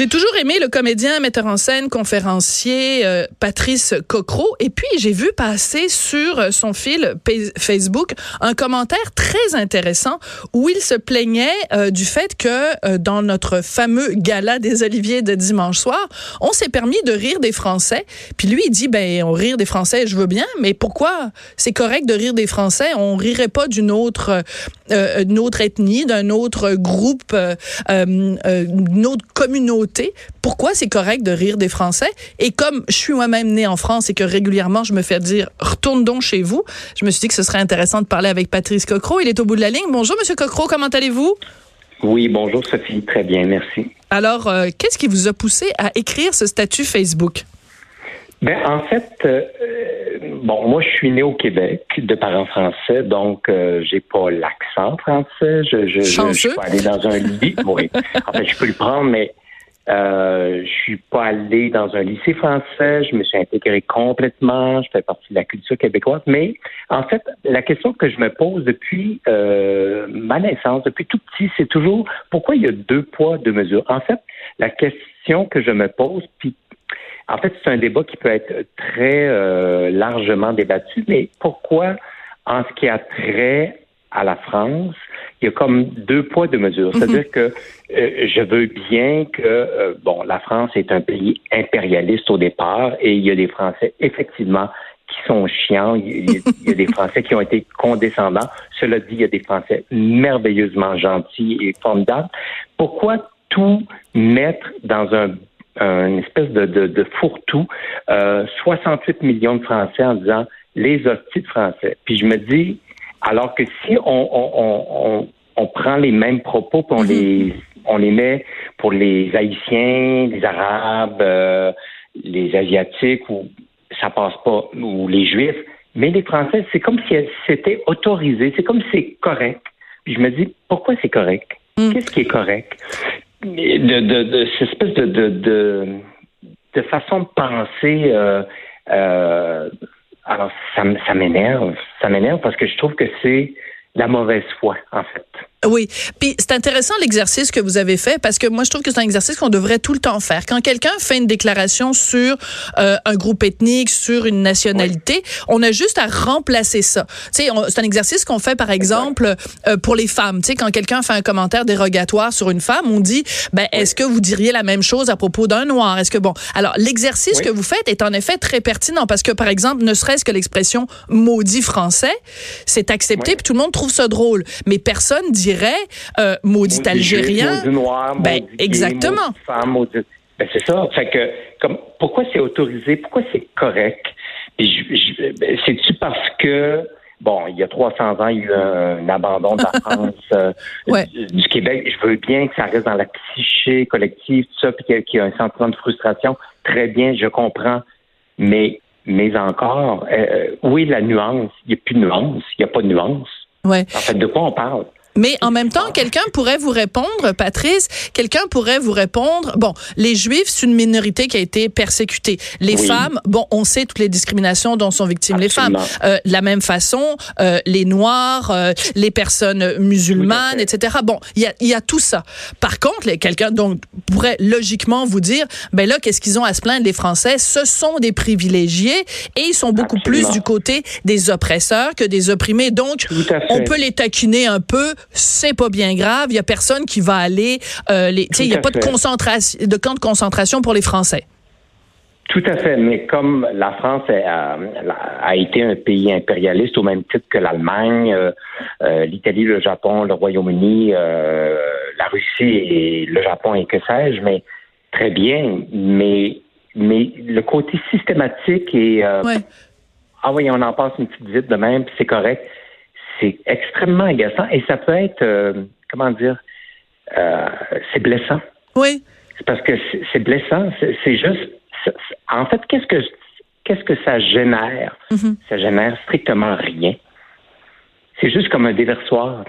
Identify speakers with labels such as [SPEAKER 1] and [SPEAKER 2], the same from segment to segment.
[SPEAKER 1] J'ai toujours aimé le comédien, metteur en scène, conférencier euh, Patrice Cocro. Et puis, j'ai vu passer sur euh, son fil Facebook un commentaire très intéressant où il se plaignait euh, du fait que dans notre fameux gala des Oliviers de dimanche soir, on s'est permis de rire des Français. Puis lui, il dit, ben, on rire des Français, je veux bien, mais pourquoi? C'est correct de rire des Français? On rirait pas d'une autre, autre ethnie, d'un autre groupe, d'une autre communauté pourquoi c'est correct de rire des Français. Et comme je suis moi-même née en France et que régulièrement je me fais dire retourne donc chez vous, je me suis dit que ce serait intéressant de parler avec Patrice Cocro. Il est au bout de la ligne. Bonjour, Monsieur Cocro, comment allez-vous?
[SPEAKER 2] Oui, bonjour Sophie, très bien, merci.
[SPEAKER 1] Alors, euh, qu'est-ce qui vous a poussé à écrire ce statut Facebook?
[SPEAKER 2] Ben, en fait, euh, bon, moi, je suis né au Québec de parents français, donc euh, j'ai pas l'accent français. Je, je, je, suis pas allé dans un lit. oui. En fait, je peux le prendre, mais euh, je suis pas allé dans un lycée français, je me suis intégré complètement, je fais partie de la culture québécoise. Mais en fait, la question que je me pose depuis euh, ma naissance, depuis tout petit, c'est toujours pourquoi il y a deux poids, deux mesures? En fait, la question que je me pose, puis en fait, c'est un débat qui peut être très euh, largement débattu, mais pourquoi, en ce qui a trait à la France, il y a comme deux poids, deux mesures. Mhm. C'est-à-dire que euh, je veux bien que, euh, bon, la France est un pays impérialiste au départ et il y a des Français, effectivement, qui sont chiants. Il y, a, des Français qui ont été condescendants. Cela dit, il y a des Français merveilleusement gentils et formidables. Pourquoi tout mettre dans un une espèce de, de, de fourre-tout, euh, 68 millions de Français en disant les hosties de Français? Puis je me dis, alors que si on, on, prend les mêmes propos, puis on mhm. les on les met pour les Haïtiens, les Arabes, euh, les Asiatiques, ou ça passe pas, ou les Juifs, mais les Français, c'est comme si c'était autorisé, c'est comme si c'est correct. Puis je me dis, pourquoi c'est correct? Mhm. Qu'est-ce qui est correct? De, de, de, cette espèce de, de, de, façon de penser euh, euh, alors, ça, m'énerve. Ça m'énerve parce que je trouve que c'est la mauvaise foi, en fait.
[SPEAKER 1] Oui, puis c'est intéressant l'exercice que vous avez fait parce que moi je trouve que c'est un exercice qu'on devrait tout le temps faire. Quand quelqu'un fait une déclaration sur euh, un groupe ethnique, sur une nationalité, on a juste à remplacer ça. Tu sais, c'est un exercice qu'on fait par exemple euh, pour les femmes. Tu sais, quand quelqu'un fait un commentaire dérogatoire sur une femme, on dit, ben est-ce que vous diriez la même chose à propos d'un noir? Est-ce que bon, alors l'exercice que vous faites est en effet très pertinent parce que par exemple, ne serait-ce que l'expression maudit français, c'est accepté puis tout le monde trouve ça drôle, mais personne dirait euh, maudit, algérien.
[SPEAKER 2] maudit noir,
[SPEAKER 1] ben, exactement.
[SPEAKER 2] femme, ben, c'est ça. Fait que, comme, pourquoi c'est autorisé? Pourquoi c'est correct? Ben, c'est-tu parce que bon, il y a 300 ans, il y a eu un, abandon de la France, euh, du, Québec. Je veux bien que ça reste dans la psyché collective, tout ça, puis qu'il y, a un sentiment de frustration. Très bien, je comprends. Mais, mais encore, euh, oui, la nuance? Il n'y a plus de nuance. Il n'y a pas de nuance.
[SPEAKER 1] Ouais.
[SPEAKER 2] En fait, de quoi on parle?
[SPEAKER 1] Mais en même temps, quelqu'un pourrait vous répondre, Patrice, quelqu'un pourrait vous répondre, bon, les Juifs, c'est une minorité qui a été persécutée. Les femmes, bon, on sait toutes les discriminations dont sont victimes les femmes. Euh, la même façon, euh, les Noirs, euh, les personnes musulmanes, etc. Bon, il y a, y a tout ça. Par contre, quelqu'un donc pourrait logiquement vous dire, ben là, qu'est-ce qu'ils ont à se plaindre, les Français? Ce sont des privilégiés et ils sont beaucoup plus du côté des oppresseurs que des opprimés. Donc, on peut les taquiner un peu c'est pas bien grave. Il y a personne qui va aller. Euh, les, il n'y a pas de concentration, de camp de concentration pour les Français.
[SPEAKER 2] Tout à fait, mais comme la France a, été un pays impérialiste au même titre que l'Allemagne, euh, euh, l'Italie, le Japon, le Royaume-Uni, la Russie et le Japon et que sais-je, mais très bien, mais mais le côté systématique et ah oui, on en passe une petite vite de même, c'est correct c'est extrêmement agaçant et ça peut être, euh, comment dire, euh, c'est blessant.
[SPEAKER 1] Oui.
[SPEAKER 2] parce que c'est blessant. C'est juste. En fait, qu'est-ce que qu'est-ce que ça génère? Mm-hmm. Ça génère strictement rien. C'est juste comme un déversoir.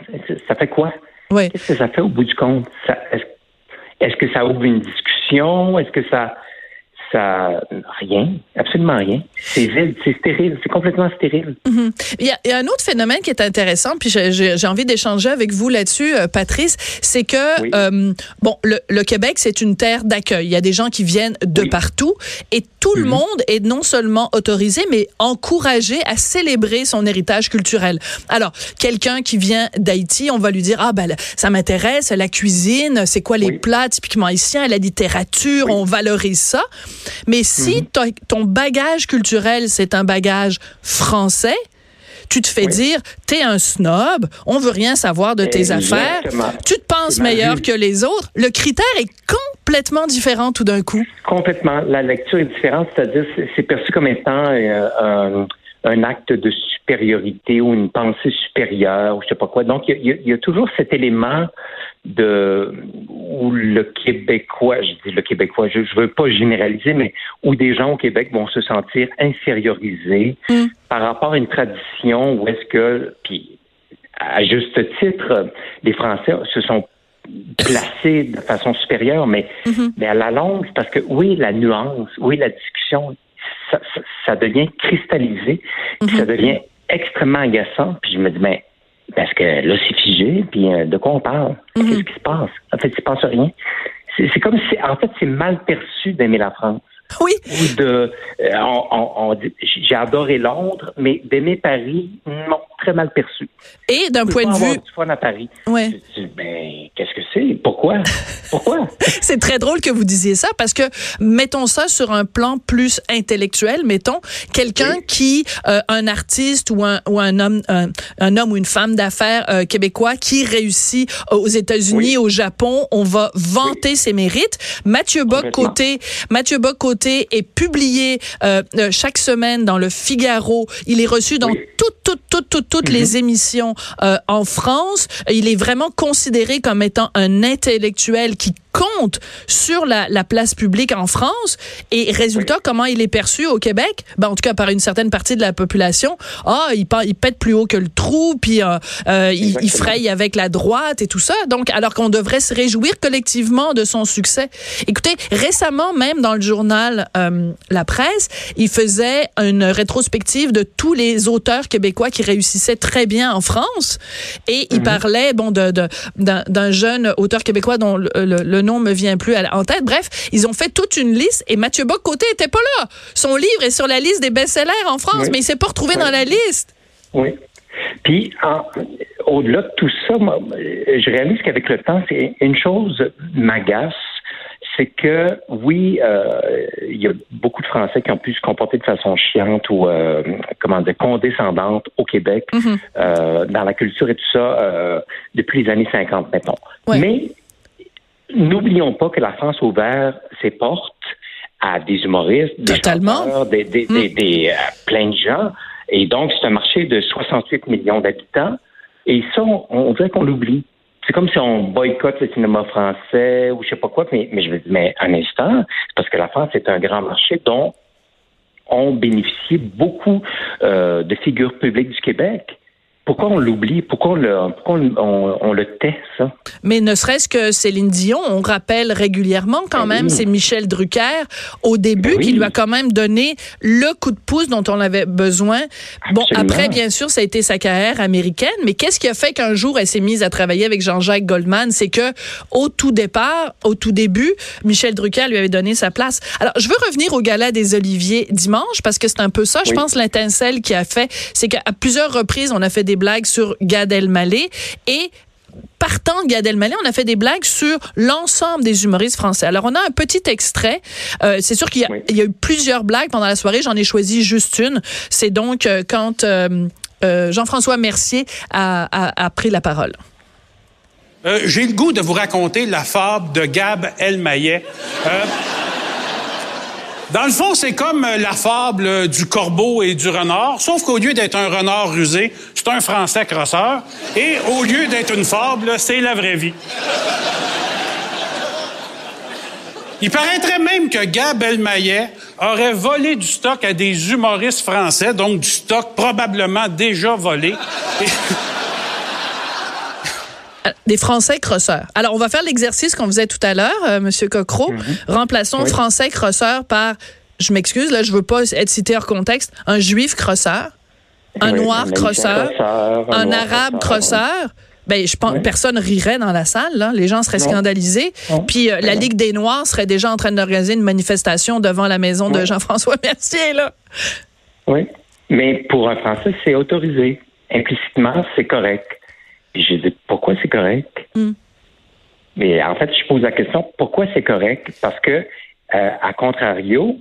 [SPEAKER 2] Ça fait quoi? Qu'est-ce que ça fait au bout du compte? Est-ce que ça ouvre une discussion? Est-ce que ça ça rien, absolument rien. C'est vide, c'est stérile, c'est complètement stérile.
[SPEAKER 1] Mhm. il, y a, un autre phénomène qui est intéressant, puis j'ai envie d'échanger avec vous là-dessus, euh, Patrice, c'est que euh, bon, le, Québec c'est une terre d'accueil. Il y a des gens qui viennent de partout et tout le mhm. monde est non seulement autorisé, mais encouragé à célébrer son héritage culturel. Alors, quelqu'un qui vient d'Haïti, on va lui dire ah ben ça m'intéresse, la cuisine, c'est quoi les plats typiquement haïtiens, la littérature, on valorise ça. Mais si mhm. ton bagage culturel, c'est un bagage français, tu te fais dire, t'es un snob, on veut rien savoir de tes affaires, tu te penses meilleur que les autres. Le critère est complètement différent tout d'un coup.
[SPEAKER 2] Complètement. La lecture est différente, c'est-à-dire c'est perçu comme étant euh, un, acte de supériorité ou une pensée supérieure ou je sais pas quoi. Donc il y, a toujours cet élément de où le Québécois, je dis le Québécois, je, ne veux pas généraliser, mais où des gens au Québec vont se sentir infériorisés mm. par rapport à une tradition où est-ce que, puis à juste titre, les Français se sont placés de façon supérieure, mais, mm-hmm. mais à la longue, parce que oui, la nuance, oui, la discussion, ça, ça, devient cristallisé, mm-hmm. ça devient extrêmement agaçant, puis je me dis, mais parce que là, c'est figé, puis euh, de quoi on parle? Mhm. Qu'est-ce qui se passe? En fait, il se passe rien. C'est comme si, en fait, c'est mal perçu d'aimer la France.
[SPEAKER 1] Oui.
[SPEAKER 2] Ou de, euh, on, j'ai adoré Londres, mais d'aimer Paris, non, très mal perçu.
[SPEAKER 1] Et d'un point de vue.
[SPEAKER 2] Du fun à Paris.
[SPEAKER 1] Ouais.
[SPEAKER 2] Ben, qu'est-ce que c'est? Pourquoi? Pourquoi?
[SPEAKER 1] C'est très drôle que vous disiez ça parce que mettons ça sur un plan plus intellectuel. Mettons quelqu'un qui, euh, un artiste ou un ou un homme, un, homme ou une femme d'affaires euh, québécois qui réussit aux États-Unis, au Japon, on va vanter ses mérites. Mathieu Bock côté, Mathieu Bock côté est publié euh, euh, chaque semaine dans le Figaro. Il est reçu dans toutes, toutes, toutes, toutes, toutes les mhm. émissions euh, en France. Il est vraiment considéré comme étant un intellectuel qui compte sur la, la, place publique en France. Et résultat comment il est perçu au Québec? Ben en tout cas par une certaine partie de la population. Ah il, il pète plus haut que le trou puis euh, euh il, il, fraye avec la droite et tout ça. Donc alors qu'on devrait se réjouir collectivement de son succès. Écoutez récemment même dans le journal euh, La Presse il faisait une rétrospective de tous les auteurs québécois qui réussissaient très bien en France. Et il mhm. parlait bon de d'un jeune auteur québécois dont le, le nom me vient plus en tête. Bref, ils ont fait toute une liste et Mathieu Bock-Côté était pas là. Son livre est sur la liste des best-sellers en France, mais il s'est pas retrouvé dans la liste.
[SPEAKER 2] Oui. Puis, au-delà de tout ça, je réalise qu'avec le temps, c'est une chose m'agace, c'est que oui, euh, il y a beaucoup de Français qui ont pu se comporter de façon chiante ou euh, comment dire condescendante au Québec mm-hmm. euh, dans la culture et tout ça depuis les années 50, mettons. Mais N'oublions pas que la France a ouvert ses portes à des humoristes, des chanteurs, des, des, des, hmm. euh, plein de gens. Et donc, c'est un marché de 68 millions d'habitants. Et ça, on, dirait qu'on l'oublie. C'est comme si on boycotte le cinéma français ou je sais pas quoi, mais, mais je veux dire, mais un instant, c'est parce que la France est un grand marché dont ont bénéficié beaucoup euh, de figures publiques du Québec. Pourquoi on l'oublie? Pourquoi, on le, on, le tait, ça?
[SPEAKER 1] Mais ne serait-ce que Céline Dion, on rappelle régulièrement quand ben même, c'est Michel Drucker au début ben qui lui a quand même donné le coup de pouce dont on avait besoin. Bon, après, bien sûr, ça a été sa carrière américaine, mais qu'est-ce qui a fait qu'un jour elle s'est mise à travailler avec Jean-Jacques Goldman? C'est que au tout départ, au tout début, Michel Drucker lui avait donné sa place. Alors, je veux revenir au gala des Oliviers dimanche parce que c'est un peu ça, je pense, l'intincelle qui a fait, c'est qu'à plusieurs reprises, on a fait des blagues sur Gad Elmaleh et partant de Gad Elmaleh, on a fait des blagues sur l'ensemble des humoristes français. Alors, on a un petit extrait. Euh, c'est sûr qu'il y, y, a eu plusieurs blagues pendant la soirée. J'en ai choisi juste une. C'est donc euh, quand euh, Jean-François Mercier a, a, a, pris la parole.
[SPEAKER 3] J'ai le goût de vous raconter la fable de Gab Elmaleh. Dans le fond, c'est comme euh, la fable euh, du corbeau et du renard, sauf qu'au lieu d'être un renard rusé, c'est un Français crosseur. Et au lieu d'être une fable, c'est la vraie vie. Il paraîtrait même que Gab Elmayet aurait volé du stock à des humoristes français, donc du stock probablement déjà volé.
[SPEAKER 1] Des Français crosseurs. Alors, on va faire l'exercice qu'on faisait tout à l'heure, M. Euh, Monsieur Cocro. Mhm. Remplaçons Français crosseur par, je m'excuse, là, je veux pas être cité hors contexte, un juif crosseur, un noir crosseur, un, arabe crosseur. Ben, je pense personne rirait dans la salle, là. les gens seraient scandalisés. Puis euh, la Ligue des Noirs serait déjà en train d'organiser une manifestation devant la maison de Jean-François Mercier. Là.
[SPEAKER 2] Oui, mais pour un Français, c'est autorisé. Implicitement, c'est correct. Puis j'ai dit pourquoi c'est correct? Hmm. Mais en fait, je pose la question pourquoi c'est correct? Parce que, euh, à contrario,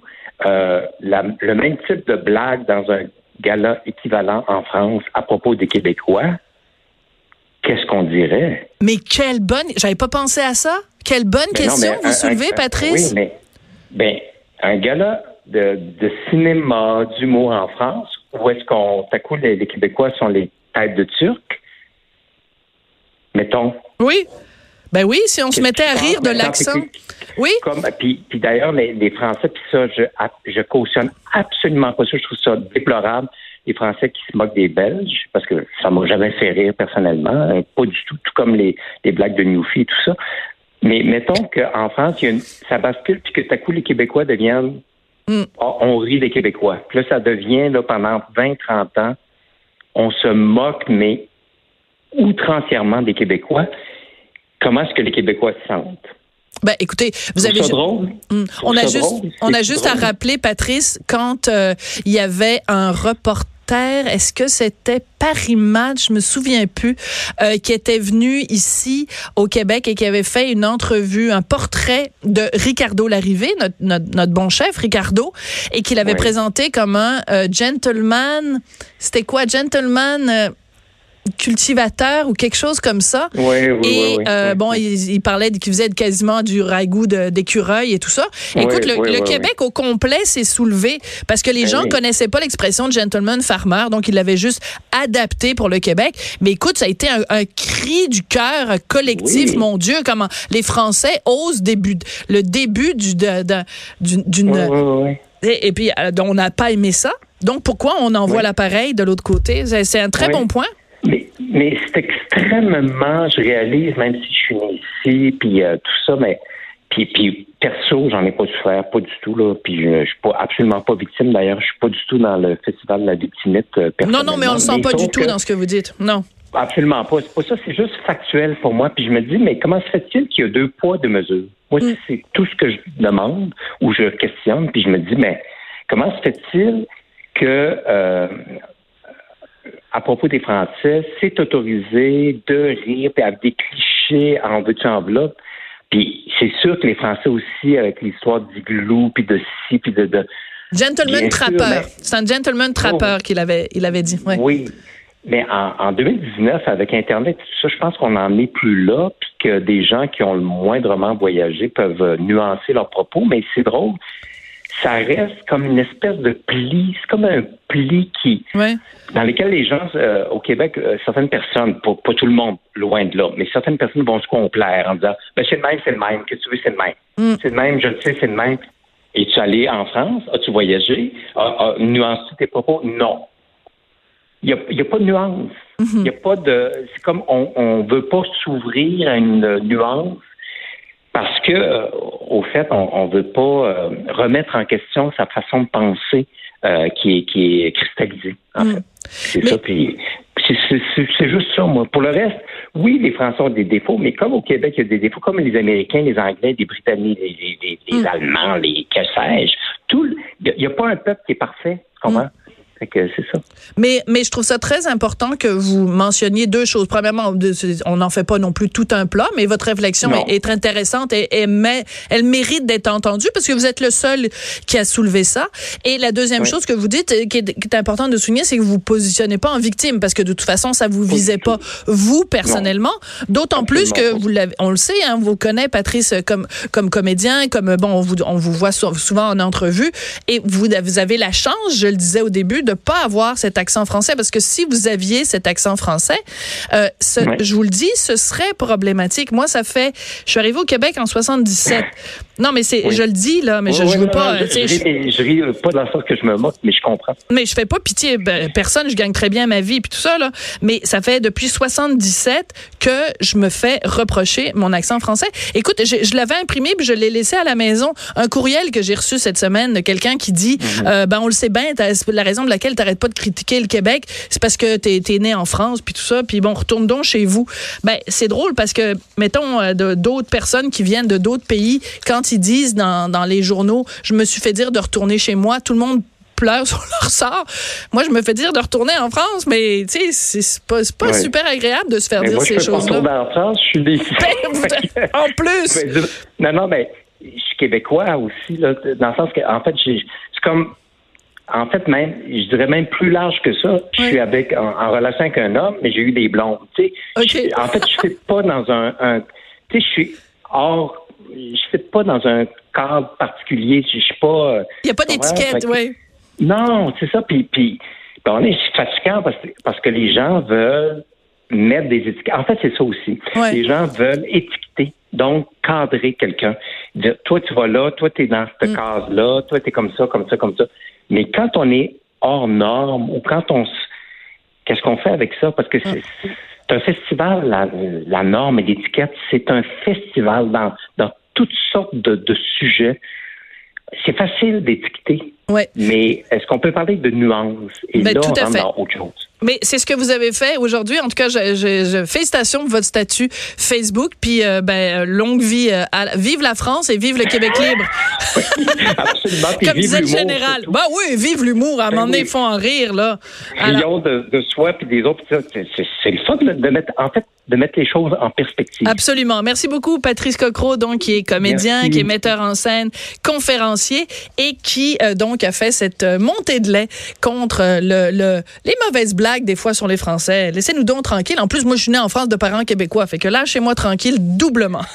[SPEAKER 2] euh, le même type de blague dans un gala équivalent en France à propos des Québécois, qu'est-ce qu'on dirait?
[SPEAKER 1] Mais quelle bonne. J'avais pas pensé à ça. Quelle bonne question vous soulevez, Patrice.
[SPEAKER 2] Oui, mais ben, un gala de, de cinéma, d'humour en France, où est-ce qu'on, à coup, les Québécois sont les têtes de Turcs? Mettons.
[SPEAKER 1] Oui. Ben oui, si on se mettait à rire de l'accent. Oui.
[SPEAKER 2] Comme, puis, puis d'ailleurs, les, les, Français, puis ça, je, je cautionne absolument pas ça. Je trouve ça déplorable. Les Français qui se moquent des Belges, parce que ça m'a jamais fait rire personnellement, hein, pas du tout, tout comme les, les blagues de Newfie et tout ça. Mais mettons qu'en France, il y a une, ça bascule, puis que tout à coup, les Québécois deviennent. Hmm. Oh, on rit des Québécois. Puis là, ça devient, là, pendant 20, 30 ans, on se moque, mais outrancièrement des Québécois. Comment est-ce que les Québécois se sentent?
[SPEAKER 1] Ben, écoutez, vous avez.
[SPEAKER 2] Drôle?
[SPEAKER 1] Hmm. On a juste, on a juste à rappeler, Patrice, quand euh, il y avait un reporter est-ce que c'était Paris Match, je me souviens plus, euh, qui était venu ici au Québec et qui avait fait une entrevue, un portrait de Ricardo Larrivé, notre, notre, bon chef Ricardo, et qu'il avait présenté comme un euh, gentleman. C'était quoi, gentleman? Cultivateur ou quelque chose comme ça.
[SPEAKER 2] Oui, oui,
[SPEAKER 1] et euh, bon, il, parlait qu'il faisait quasiment du ragoût d'écureuil et tout ça. Écoute, le, Québec au complet s'est soulevé parce que les ben gens connaissaient pas l'expression de gentleman farmer, donc ils l'avaient juste adapté pour le Québec. Mais écoute, ça a été un, cri du cœur collectif, mon Dieu, comment les Français osent début, le début du d'une et, et, puis euh, on n'a pas aimé ça. Donc pourquoi on envoie l'appareil de l'autre côté? C'est un très bon point.
[SPEAKER 2] Mais, mais c'est extrêmement, je réalise, même si je suis né ici, puis euh, tout ça, mais puis, puis perso, j'en ai pas souffert, pas du tout là. Puis je, je suis pas absolument pas victime. D'ailleurs, je suis pas du tout dans le festival de la victimite. Euh,
[SPEAKER 1] non, non, mais on le sent pas du tout dans ce que vous dites. Non.
[SPEAKER 2] Absolument pas. C'est pas ça. C'est juste factuel pour moi. Puis je me dis, mais comment se fait-il qu'il y a deux poids, deux mesures? Moi, mm. c'est tout ce que je demande ou je questionne. Puis je me dis, mais comment se fait-il que euh, à propos des Français, c'est autorisé de rire, puis avec des clichés en veux-tu enveloppe. Puis c'est sûr que les Français aussi, avec l'histoire glou, puis de ci, puis de... de
[SPEAKER 1] gentleman trappeur. C'est un gentleman trappeur qu'il avait, il avait dit.
[SPEAKER 2] Oui. Mais en, en, 2019, avec Internet, tout ça, je pense qu'on n'en est plus là, puis que des gens qui ont le moindrement voyagé peuvent nuancer leurs propos. Mais c'est drôle ça reste comme une espèce de pli, c'est comme un pli qui, dans lequel les gens euh, au Québec, euh, certaines personnes, pas, tout le monde, loin de là, mais certaines personnes vont se complaire en disant, ben c'est le même, c'est le même, que tu veux, c'est le même, mm. c'est le même, je le sais, c'est le même. Es-tu allé en France? As-tu voyagé? As, tu tes propos? Non. Il n'y a, pas de nuance. Mm-hmm. Il y a pas de. C'est comme on ne veut pas s'ouvrir à une nuance parce que, euh, au fait, on ne veut pas euh, remettre en question sa façon de penser euh, qui, est, qui est cristallisée, en hmm. fait. C'est ça. Puis, c'est juste ça, moi. Pour le reste, oui, les Français ont des défauts, mais comme au Québec, il y a des défauts, comme les Américains, les Anglais, les Britanniques, les, hmm. Allemands, les que sais-je, tout, il n'y a, pas un peuple qui est parfait, comment? C'est ça.
[SPEAKER 1] Mais, mais je trouve ça très important que vous mentionniez deux choses. Premièrement, on n'en fait pas non plus tout un plat, mais votre réflexion est, très intéressante et, mais elle mérite d'être entendue parce que vous êtes le seul qui a soulevé ça. Et la deuxième chose que vous dites, qui est, qui est importante de souligner, c'est que vous vous positionnez pas en victime parce que de toute façon, ça vous visait pas, vous personnellement. D'autant plus que vous on le sait, hein, vous connaissez Patrice comme comme comédien, comme bon, on vous, on vous voit souvent en entrevue et vous, vous avez la chance, je le disais au début, de pas avoir cet accent français parce que si vous aviez cet accent français, euh, je vous le dis, ce serait problématique. Moi, ça fait, je suis arrivée au Québec en 77. Non, mais c'est, je le dis, là, mais je,
[SPEAKER 2] je
[SPEAKER 1] veux pas.
[SPEAKER 2] je, je, ris, pas dans le sens que je me moque, mais je comprends.
[SPEAKER 1] Mais je fais pas pitié. Ben, personne, je gagne très bien ma vie, puis tout ça, là. Mais ça fait depuis 77 que je me fais reprocher mon accent français. Écoute, je, je l'avais imprimé, puis je l'ai laissé à la maison. Un courriel que j'ai reçu cette semaine de quelqu'un qui dit mhm. euh, ben, on le sait bien, la raison de laquelle tu pas de critiquer le Québec, c'est parce que tu es, né en France, puis tout ça, puis bon, retourne donc chez vous. Ben, c'est drôle parce que, mettons, euh, d'autres personnes qui viennent de d'autres pays, quand ils disent dans, dans les journaux, je me suis fait dire de retourner chez moi, tout le monde pleure sur leur sort. Moi, je me fais dire de retourner en France, mais tu sais, c'est pas, pas super agréable de se faire dire ces choses-là.
[SPEAKER 2] Moi, en France, je suis.
[SPEAKER 1] Ben, en plus!
[SPEAKER 2] non, non, mais je suis québécois aussi, là, dans le sens que, en fait, c'est comme en fait, même, je dirais même plus large que ça. Je suis avec en, relation avec un homme, mais j'ai eu des blondes. Tu sais, en fait, je ne suis pas dans un, un tu sais, je suis hors, je suis pas dans un cadre particulier. Je suis pas.
[SPEAKER 1] Il n'y a pas d'étiquette, oui.
[SPEAKER 2] Non, c'est ça. Puis, puis ben, on est fatigant parce, parce que les gens veulent mettre des étiquettes. En fait, c'est ça aussi. Les gens veulent étiqueter, donc cadrer quelqu'un. Dire, toi, tu vas là, toi, tu es dans cette mm. case-là, toi, tu es comme ça, comme ça, comme ça. Mais quand on est hors norme ou quand on qu'est-ce qu'on fait avec ça? Parce que c'est un festival, la, norme et l'étiquette, c'est un festival dans, dans toutes sortes de, de sujets. C'est facile d'étiqueter.
[SPEAKER 1] Ouais.
[SPEAKER 2] Mais est-ce qu'on peut parler de nuances? Et ben, là, on rentre dans autre chose.
[SPEAKER 1] Mais c'est ce que vous avez fait aujourd'hui. En tout cas, je, je, je félicitations pour votre statut Facebook. Puis, euh, ben, longue vie, euh, à, vive la France et vive le Québec libre.
[SPEAKER 2] absolument.
[SPEAKER 1] Comme disait le général. Bah oui, vive l'humour. À un ben moment donné, ils font en rire là.
[SPEAKER 2] Alors... de, de soi puis des autres. C'est le fun de mettre, en fait, de mettre les choses en perspective.
[SPEAKER 1] Absolument. Merci beaucoup, Patrice Cocro, donc qui est comédien, qui est metteur en scène, conférencier et qui euh, donc a fait cette montée de lait contre le, le les mauvaises blagues des fois sur les Français. Laissez-nous donc tranquille. En plus, moi, je suis née en France de parents québécois. Fait que là, chez moi tranquille doublement.